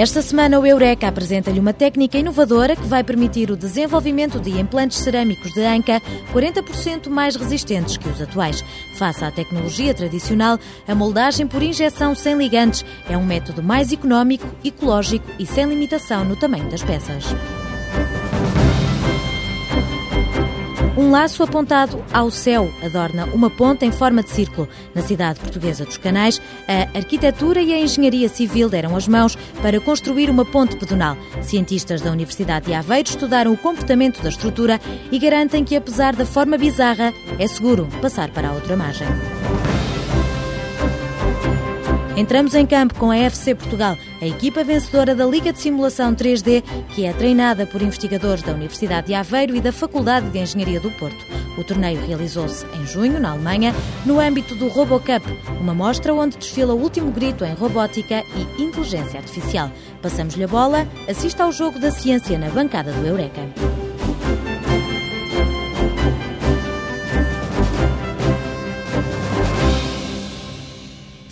Esta semana, o Eureka apresenta-lhe uma técnica inovadora que vai permitir o desenvolvimento de implantes cerâmicos de anca 40% mais resistentes que os atuais. Face à tecnologia tradicional, a moldagem por injeção sem ligantes é um método mais económico, ecológico e sem limitação no tamanho das peças. Um laço apontado ao céu adorna uma ponte em forma de círculo. Na cidade portuguesa dos Canais, a arquitetura e a engenharia civil deram as mãos para construir uma ponte pedonal. Cientistas da Universidade de Aveiro estudaram o comportamento da estrutura e garantem que, apesar da forma bizarra, é seguro passar para a outra margem. Entramos em campo com a FC Portugal, a equipa vencedora da Liga de Simulação 3D, que é treinada por investigadores da Universidade de Aveiro e da Faculdade de Engenharia do Porto. O torneio realizou-se em junho, na Alemanha, no âmbito do RoboCup, uma mostra onde desfila o último grito em robótica e inteligência artificial. Passamos-lhe a bola, assista ao jogo da ciência na bancada do Eureka.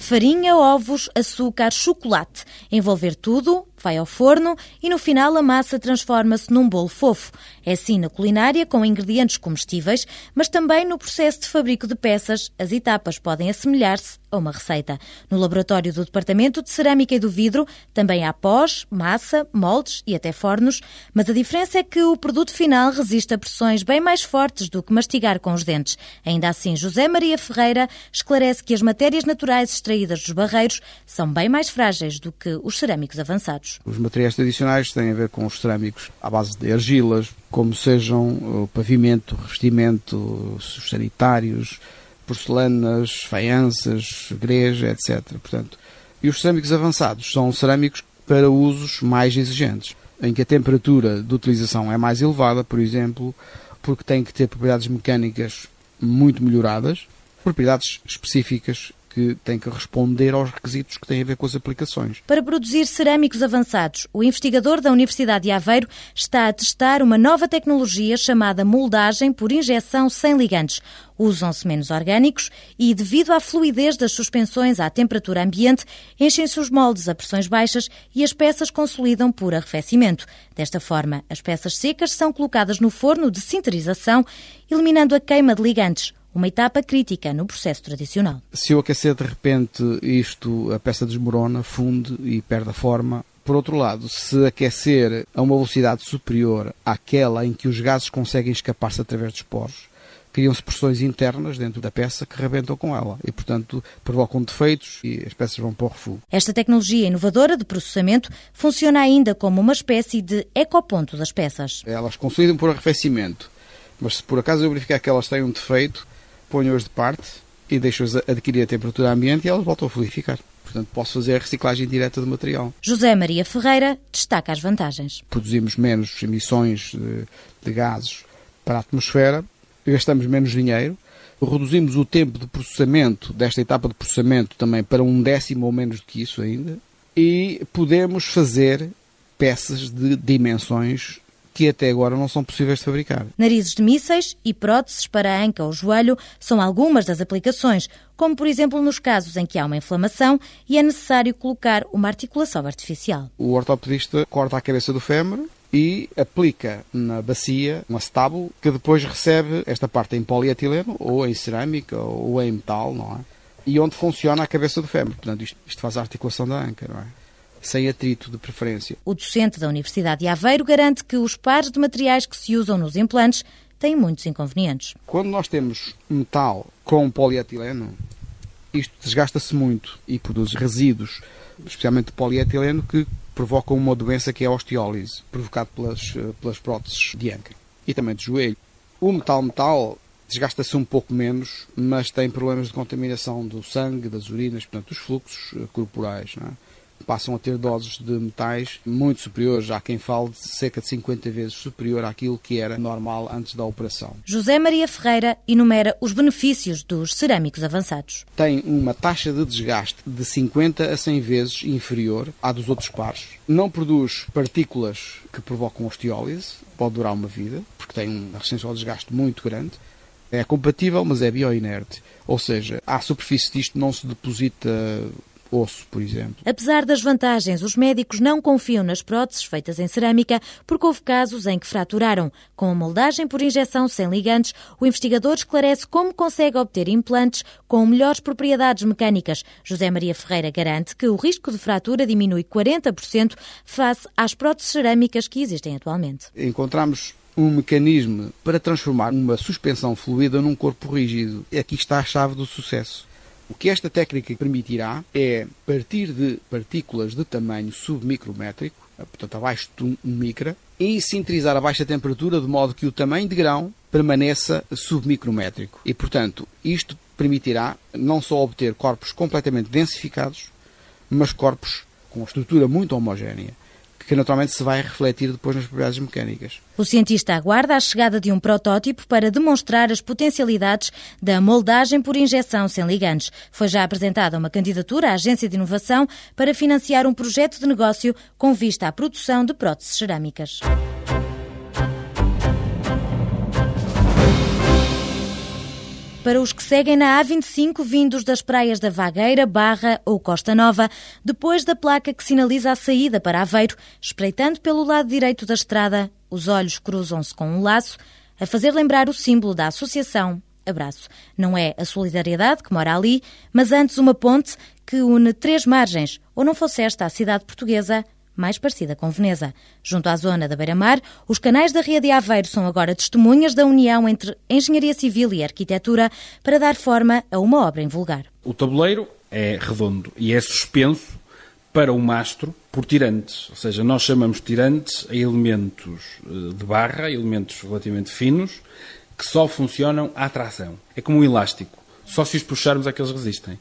Farinha, ovos, açúcar, chocolate. Envolver tudo, vai ao forno e no final a massa transforma-se num bolo fofo. É assim na culinária, com ingredientes comestíveis, mas também no processo de fabrico de peças, as etapas podem assemelhar-se a uma receita. No laboratório do Departamento de Cerâmica e do Vidro também há pós, massa, moldes e até fornos, mas a diferença é que o produto final resiste a pressões bem mais fortes do que mastigar com os dentes. Ainda assim, José Maria Ferreira esclarece que as matérias naturais extraídas dos barreiros são bem mais frágeis do que os cerâmicos avançados. Os materiais tradicionais têm a ver com os cerâmicos à base de argilas, como sejam o pavimento, revestimento, os sanitários, porcelanas, faianças, greja, etc. Portanto, e os cerâmicos avançados são cerâmicos para usos mais exigentes, em que a temperatura de utilização é mais elevada, por exemplo, porque tem que ter propriedades mecânicas muito melhoradas, propriedades específicas que tem que responder aos requisitos que têm a ver com as aplicações. Para produzir cerâmicos avançados, o investigador da Universidade de Aveiro está a testar uma nova tecnologia chamada moldagem por injeção sem ligantes. Usam-se menos orgânicos e, devido à fluidez das suspensões à temperatura ambiente, enchem-se os moldes a pressões baixas e as peças consolidam por arrefecimento. Desta forma, as peças secas são colocadas no forno de sinterização, eliminando a queima de ligantes uma etapa crítica no processo tradicional. Se eu aquecer de repente isto, a peça desmorona, funde e perde a forma. Por outro lado, se aquecer a uma velocidade superior àquela em que os gases conseguem escapar-se através dos poros, criam-se pressões internas dentro da peça que rebentam com ela e, portanto, provocam defeitos e as peças vão para o refugo. Esta tecnologia inovadora de processamento funciona ainda como uma espécie de ecoponto das peças. Elas consolidam por arrefecimento, mas se por acaso eu verificar que elas têm um defeito, ponho-as de parte e deixo-as adquirir a temperatura ambiente e elas voltam a fluidificar. Portanto, posso fazer a reciclagem direta do material. José Maria Ferreira destaca as vantagens. Produzimos menos emissões de, de gases para a atmosfera, gastamos menos dinheiro, reduzimos o tempo de processamento, desta etapa de processamento também, para um décimo ou menos do que isso ainda, e podemos fazer peças de dimensões que até agora não são possíveis de fabricar. Narizes de mísseis e próteses para a anca ou joelho são algumas das aplicações, como por exemplo nos casos em que há uma inflamação e é necessário colocar uma articulação artificial. O ortopedista corta a cabeça do fémur e aplica na bacia um acetábulo que depois recebe esta parte em polietileno ou em cerâmica ou em metal, não é? E onde funciona a cabeça do fémur. Portanto, isto, isto faz a articulação da anca, não é? Sem atrito de preferência. O docente da Universidade de Aveiro garante que os pares de materiais que se usam nos implantes têm muitos inconvenientes. Quando nós temos metal com polietileno, isto desgasta-se muito e produz resíduos, especialmente de polietileno, que provocam uma doença que é a osteólise, provocada pelas, pelas próteses de anca e também de joelho. O metal-metal desgasta-se um pouco menos, mas tem problemas de contaminação do sangue, das urinas, portanto, dos fluxos eh, corporais. Não é? Passam a ter doses de metais muito superiores. Há quem fale de cerca de 50 vezes superior àquilo que era normal antes da operação. José Maria Ferreira enumera os benefícios dos cerâmicos avançados. Tem uma taxa de desgaste de 50 a 100 vezes inferior à dos outros pares. Não produz partículas que provocam osteólise, pode durar uma vida, porque tem uma resistência ao desgaste muito grande. É compatível, mas é bioinerte. Ou seja, à superfície disto não se deposita osso, por exemplo. Apesar das vantagens, os médicos não confiam nas próteses feitas em cerâmica, porque houve casos em que fraturaram. Com a moldagem por injeção sem ligantes, o investigador esclarece como consegue obter implantes com melhores propriedades mecânicas. José Maria Ferreira garante que o risco de fratura diminui 40% face às próteses cerâmicas que existem atualmente. Encontramos um mecanismo para transformar uma suspensão fluida num corpo rígido. Aqui está a chave do sucesso. O que esta técnica permitirá é partir de partículas de tamanho submicrométrico, portanto abaixo de um micra, e sinterizar a baixa temperatura de modo que o tamanho de grão permaneça submicrométrico. E, portanto, isto permitirá não só obter corpos completamente densificados, mas corpos com estrutura muito homogénea que naturalmente se vai refletir depois nas propriedades mecânicas. O cientista aguarda a chegada de um protótipo para demonstrar as potencialidades da moldagem por injeção sem ligantes. Foi já apresentada uma candidatura à Agência de Inovação para financiar um projeto de negócio com vista à produção de próteses cerâmicas. Para os que seguem na A25 vindos das praias da Vagueira, Barra ou Costa Nova, depois da placa que sinaliza a saída para Aveiro, espreitando pelo lado direito da estrada, os olhos cruzam-se com um laço, a fazer lembrar o símbolo da associação Abraço. Não é a solidariedade que mora ali, mas antes uma ponte que une três margens, ou não fosse esta a cidade portuguesa mais parecida com Veneza. Junto à zona da Beira-Mar, os canais da Ria de Aveiro são agora testemunhas da união entre engenharia civil e arquitetura para dar forma a uma obra em vulgar. O tabuleiro é redondo e é suspenso para o mastro por tirantes, ou seja, nós chamamos tirantes a elementos eh, de barra, elementos relativamente finos, que só funcionam à tração. É como um elástico, só se os puxarmos é que eles resistem.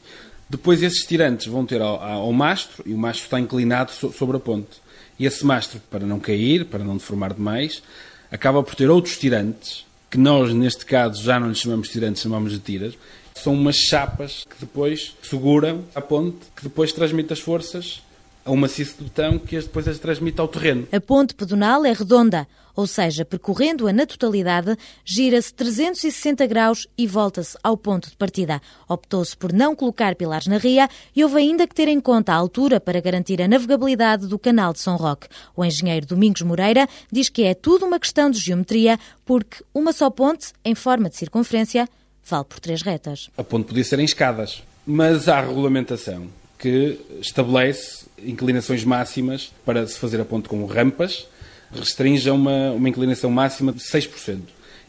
Depois esses tirantes vão ter ao, ao mastro e o mastro está inclinado so, sobre a ponte. E esse mastro, para não cair, para não deformar demais, acaba por ter outros tirantes, que nós, neste caso, já não lhes chamamos tirantes, chamamos de tiras. São umas chapas que depois seguram a ponte, que depois transmite as forças a um maciço de betão que depois as transmite ao terreno. A ponte pedonal é redonda, ou seja, percorrendo-a na totalidade, gira-se 360 graus e volta-se ao ponto de partida. Optou-se por não colocar pilares na ria e houve ainda que ter em conta a altura para garantir a navegabilidade do canal de São Roque. O engenheiro Domingos Moreira diz que é tudo uma questão de geometria, porque uma só ponte, em forma de circunferência, vale por três retas. A ponte podia ser em escadas, mas há regulamentação que estabelece inclinações máximas para se fazer a ponte com rampas, restringe a uma, uma inclinação máxima de 6%.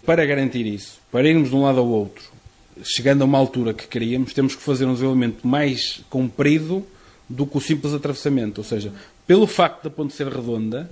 Para garantir isso, para irmos de um lado ao outro, chegando a uma altura que queríamos, temos que fazer um desenvolvimento mais comprido do que o simples atravessamento. Ou seja, pelo facto da ponte ser redonda,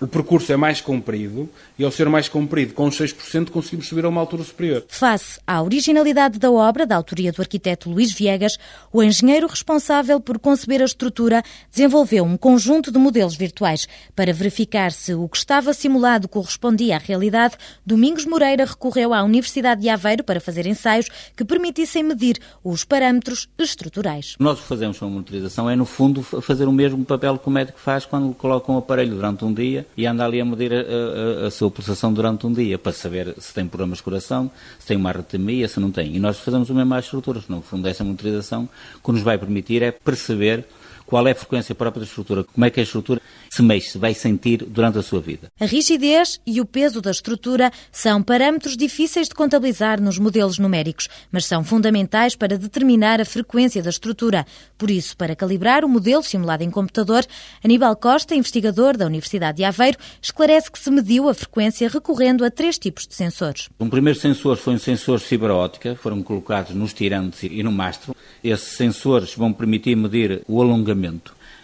o percurso é mais comprido e, ao ser mais comprido, com os 6%, conseguimos subir a uma altura superior. Face à originalidade da obra, da autoria do arquiteto Luís Viegas, o engenheiro responsável por conceber a estrutura desenvolveu um conjunto de modelos virtuais. Para verificar se o que estava simulado correspondia à realidade, Domingos Moreira recorreu à Universidade de Aveiro para fazer ensaios que permitissem medir os parâmetros estruturais. Nós fazemos uma monitorização, é no fundo fazer o mesmo papel que o médico faz quando coloca um aparelho durante um dia e anda ali a medir a, a, a, sua pulsação durante um dia para saber se tem problemas de coração, se tem uma arritmia, se não tem. E nós fazemos o mesmo às estruturas. No fundo, essa monitorização, que nos vai permitir é perceber qual é a frequência própria da estrutura, como é que a estrutura se mexe, vai sentir durante a sua vida. A rigidez e o peso da estrutura são parâmetros difíceis de contabilizar nos modelos numéricos, mas são fundamentais para determinar a frequência da estrutura. Por isso, para calibrar o modelo simulado em computador, Aníbal Costa, investigador da Universidade de Aveiro, esclarece que se mediu a frequência recorrendo a três tipos de sensores. Um primeiro sensor foi um sensor de fibra óptica, foram colocados nos tirantes e no mastro. Esses sensores vão permitir medir o alongamento.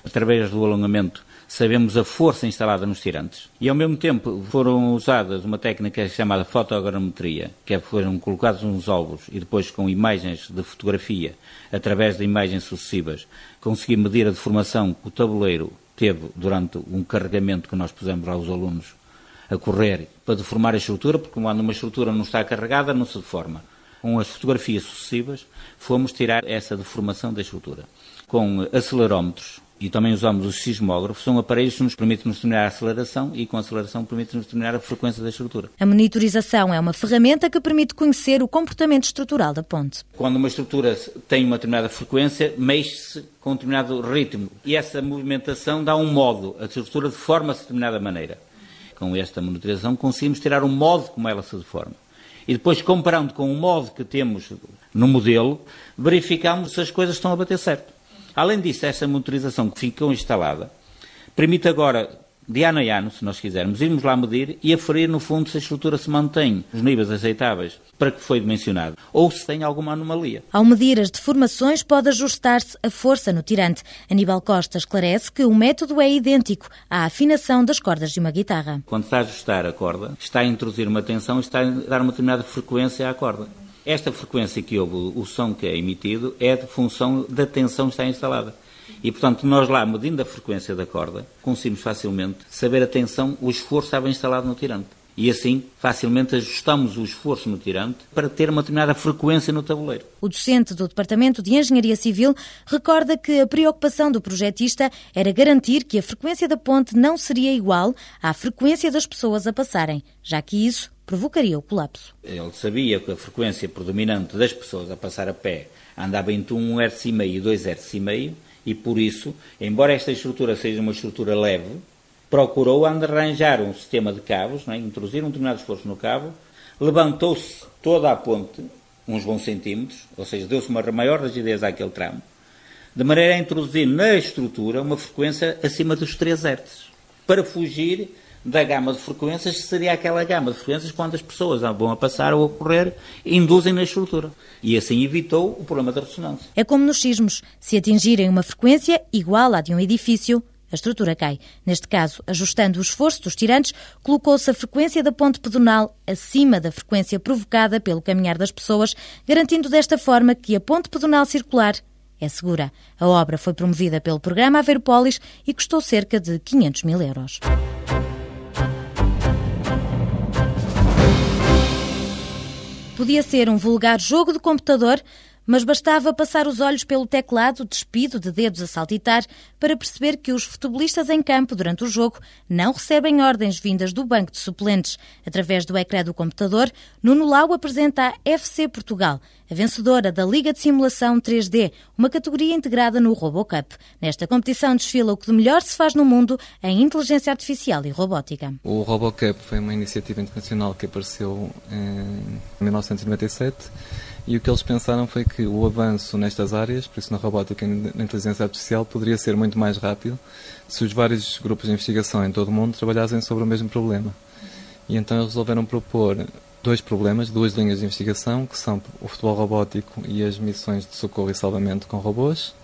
Através do alongamento, sabemos a força instalada nos tirantes. E ao mesmo tempo foram usadas uma técnica chamada fotogrametria, que é, foram colocados uns ovos e depois com imagens de fotografia, através de imagens sucessivas, consegui medir a deformação que o tabuleiro teve durante um carregamento que nós pusemos aos alunos a correr para deformar a estrutura, porque quando uma estrutura não está carregada, não se deforma. Com as fotografias sucessivas, fomos tirar essa deformação da estrutura. Com acelerómetros, e também usamos os sismógrafos, são aparelhos que nos permitem determinar a aceleração e com a aceleração permite-nos determinar a frequência da estrutura. A monitorização é uma ferramenta que permite conhecer o comportamento estrutural da ponte. Quando uma estrutura tem uma determinada frequência, mexe-se com um determinado ritmo e essa movimentação dá um modo, a estrutura deforma-se de determinada maneira. Com esta monitorização conseguimos tirar um modo como ela se deforma. E depois, comparando com o modo que temos no modelo, verificamos se as coisas estão a bater certo. Além disso, essa monitorização que ficou instalada permite agora, de ano a ano, se nós quisermos, irmos lá medir e aferir, no fundo, se a estrutura se mantém nos níveis aceitáveis para que foi dimensionado ou se tem alguma anomalia. Ao medir as deformações, pode ajustar-se a força no tirante. Aníbal Costa esclarece que o método é idêntico à afinação das cordas de uma guitarra. Quando está a ajustar a corda, está a introduzir uma tensão e está a dar uma determinada frequência à corda. Esta frequência que houve, o som que é emitido, é de função da tensão que está instalada. E, portanto, nós lá, medindo a frequência da corda, conseguimos facilmente saber a tensão, o esforço estava instalado no tirante. E assim, facilmente ajustamos o esforço no tirante para ter uma determinada frequência no tabuleiro. O docente do Departamento de Engenharia Civil recorda que a preocupação do projetista era garantir que a frequência da ponte não seria igual à frequência das pessoas a passarem, já que isso provocaria o colapso. Ele sabia que a frequência predominante das pessoas a passar a pé andava entre 1 Hz e meio e 2 Hz e meio, e por isso, embora esta estrutura seja uma estrutura leve, procurou arranjar um sistema de cabos, é? introduzir um determinado esforço no cabo, levantou-se toda a ponte, uns bons centímetros, ou seja, deu-se uma maior rigidez àquele tramo, de maneira a introduzir na estrutura uma frequência acima dos 3 Hz, para fugir da gama de frequências, que seria aquela gama de frequências quando as pessoas vão a passar ou a correr, induzem na estrutura. E assim evitou o problema da ressonância. É como nos sismos. Se atingirem uma frequência igual à de um edifício, a estrutura cai. Neste caso, ajustando o esforço dos tirantes, colocou-se a frequência da ponte pedonal acima da frequência provocada pelo caminhar das pessoas, garantindo desta forma que a ponte pedonal circular é segura. A obra foi promovida pelo programa Averopolis e custou cerca de 500 mil euros. Podia ser um vulgar jogo de computador, mas bastava passar os olhos pelo teclado, despido de dedos a saltitar, para perceber que os futebolistas em campo durante o jogo não recebem ordens vindas do banco de suplentes. Através do ecrã do computador, Nuno Lau apresenta a FC Portugal, a vencedora da Liga de Simulação 3D, uma categoria integrada no RoboCup. Nesta competição desfila o que de melhor se faz no mundo em inteligência artificial e robótica. O RoboCup foi uma iniciativa internacional que apareceu em 1997 e o que eles pensaram foi que o avanço nestas áreas, por isso na robótica e na inteligência artificial, poderia ser muito mais rápido se os vários grupos de investigação em todo o mundo trabalhassem sobre o mesmo problema. E então eles resolveram propor dois problemas, duas linhas de investigação, que são o futebol robótico e as missões de socorro e salvamento com robôs.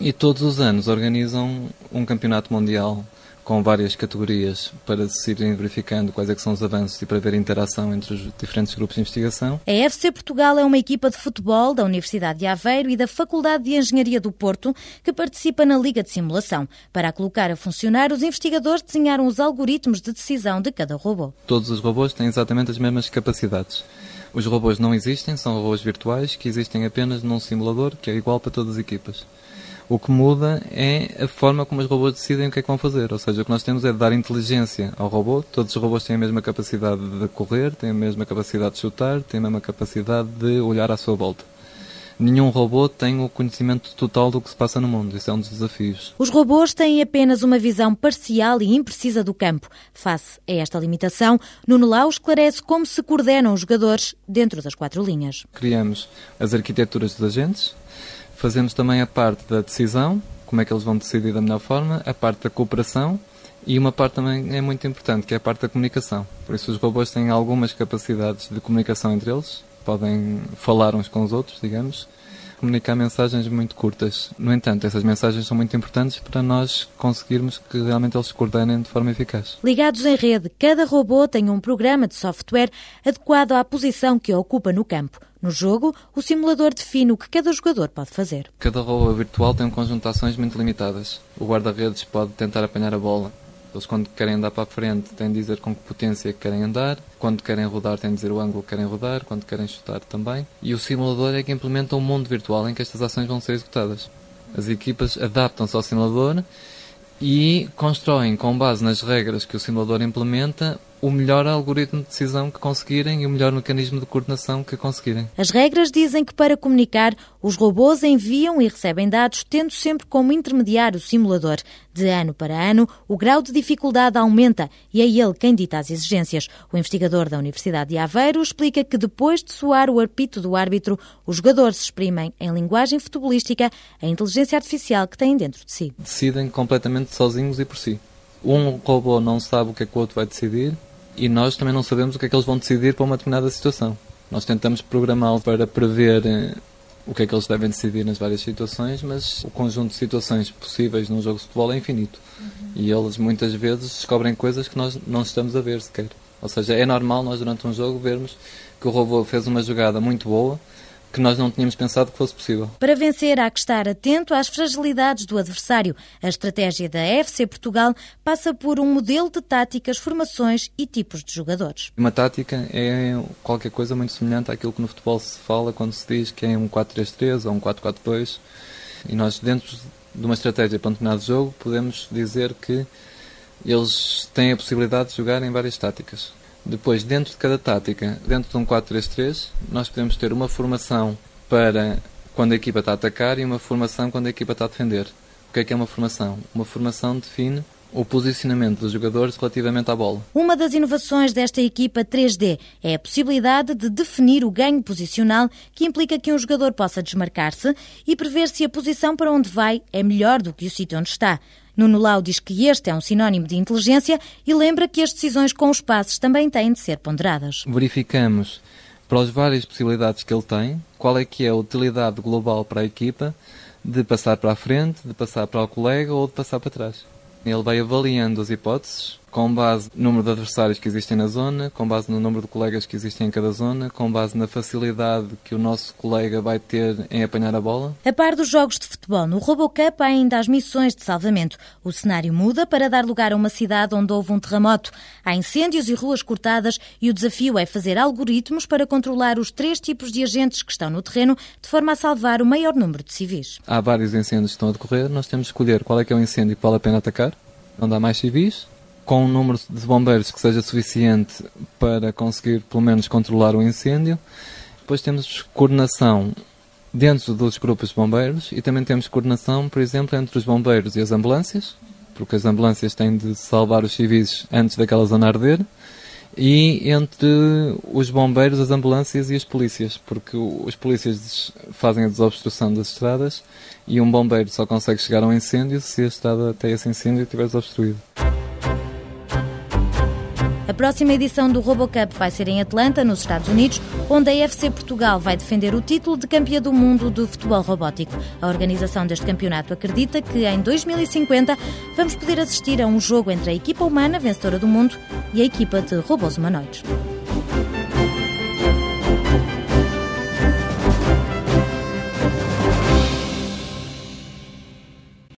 E todos os anos organizam um campeonato mundial com várias categorias para se irem verificando quais é são os avanços e para ver a interação entre os diferentes grupos de investigação. A FC Portugal é uma equipa de futebol da Universidade de Aveiro e da Faculdade de Engenharia do Porto que participa na Liga de Simulação. Para a colocar a funcionar, os investigadores desenharam os algoritmos de decisão de cada robô. Todos os robôs têm exatamente as mesmas capacidades. Os robôs não existem, são robôs virtuais que existem apenas num simulador que é igual para todas as equipas. O que muda é a forma como os robôs decidem o que é que vão fazer. Ou seja, o que nós temos é dar inteligência ao robô. Todos os robôs têm a mesma capacidade de correr, têm a mesma capacidade de chutar, têm a mesma capacidade de olhar à sua volta nenhum robô tem o conhecimento total do que se passa no mundo. Isso é um dos desafios. Os robôs têm apenas uma visão parcial e imprecisa do campo. Face a esta limitação, Nuno Lau esclarece como se coordenam os jogadores dentro das quatro linhas. Criamos as arquiteturas dos agentes, Fazemos também a parte da decisão, como é que eles vão decidir da melhor forma, a parte da cooperação e uma parte também é muito importante, que é a parte da comunicação. Por isso os robôs têm algumas capacidades de comunicação entre eles, podem falar uns com os outros, digamos, comunicar mensagens muito curtas. No entanto, essas mensagens são muito importantes para nós conseguirmos que realmente eles se coordenem de forma eficaz. Ligados em rede, cada robô tem um programa de software adequado à posição que ocupa no campo. No jogo, o simulador define o que cada jogador pode fazer. Cada robô virtual tem um conjunto de ações muito limitadas. O guarda-redes pode tentar apanhar a bola. Eles, quando querem andar para a frente, têm de dizer com que potência querem andar. Quando querem rodar, têm de dizer o ângulo que querem rodar. Quando querem chutar, também. E o simulador é que implementa um mundo virtual em que estas ações vão ser executadas. As equipas adaptam-se ao simulador e constroem, com base nas regras que o simulador implementa, o melhor algoritmo de decisão que conseguirem e o melhor mecanismo de coordenação que conseguirem. As regras dizem que para comunicar, os robôs enviam e recebem dados, tendo sempre como intermediário o simulador. De ano para ano, o grau de dificuldade aumenta e é ele quem dita as exigências. O investigador da Universidade de Aveiro explica que depois de soar o apito do árbitro, os jogadores exprimem em linguagem futebolística a inteligência artificial que têm dentro de si. Decidem completamente sozinhos e por si. Um robô não sabe o que é que o outro vai decidir, e nós também não sabemos o que é que eles vão decidir para uma determinada situação. Nós tentamos programá-lo para prever eh, o que é que eles devem decidir nas várias situações, mas o conjunto de situações possíveis num jogo de futebol é infinito. Uhum. E eles muitas vezes descobrem coisas que nós não estamos a ver sequer. Ou seja, é normal nós durante um jogo vermos que o robô fez uma jogada muito boa, que nós não tínhamos pensado que fosse possível. Para vencer, há que estar atento às fragilidades do adversário. A estratégia da FC Portugal passa por um modelo de táticas, formações e tipos de jogadores. Uma tática é qualquer coisa muito semelhante àquilo que no futebol se fala quando se diz que é um 4-3-3 ou um 4-4-2. E nós, dentro de uma estratégia para um determinado jogo, podemos dizer que eles têm a possibilidade de jogar em várias táticas. Depois, dentro de cada tática, dentro de um 4-3-3, nós podemos ter uma formação para quando a equipa está a atacar e uma formação quando a equipa está a defender. O que é que é uma formação? Uma formação define o posicionamento dos jogadores relativamente à bola. Uma das inovações desta equipa 3D é a possibilidade de definir o ganho posicional, que implica que um jogador possa desmarcar-se e prever se a posição para onde vai é melhor do que o sítio onde está. Nuno Lau diz que este é um sinónimo de inteligência e lembra que as decisões com os passes também têm de ser ponderadas. Verificamos para as várias possibilidades que ele tem, qual é que é a utilidade global para a equipa de passar para a frente, de passar para o colega ou de passar para trás. Ele vai avaliando as hipóteses com base no número de adversários que existem na zona, com base no número de colegas que existem em cada zona, com base na facilidade que o nosso colega vai ter em apanhar a bola. A par dos jogos de futebol, no Robocup há ainda as missões de salvamento. O cenário muda para dar lugar a uma cidade onde houve um terremoto. Há incêndios e ruas cortadas e o desafio é fazer algoritmos para controlar os três tipos de agentes que estão no terreno de forma a salvar o maior número de civis. Há vários incêndios que estão a decorrer, nós temos de escolher qual é que é o incêndio que vale a pena atacar, onde há mais civis, com um número de bombeiros que seja suficiente para conseguir pelo menos controlar o incêndio. Depois temos coordenação dentro dos grupos de bombeiros e também temos coordenação, por exemplo, entre os bombeiros e as ambulâncias, porque as ambulâncias têm de salvar os civis antes daquela zona arder, e entre os bombeiros, as ambulâncias e as polícias, porque os polícias fazem a desobstrução das estradas e um bombeiro só consegue chegar a um incêndio se a estrada até esse incêndio estiver desobstruída. A próxima edição do RoboCup vai ser em Atlanta, nos Estados Unidos, onde a FC Portugal vai defender o título de campeã do mundo de futebol robótico. A organização deste campeonato acredita que em 2050 vamos poder assistir a um jogo entre a equipa humana vencedora do mundo e a equipa de robôs humanoides.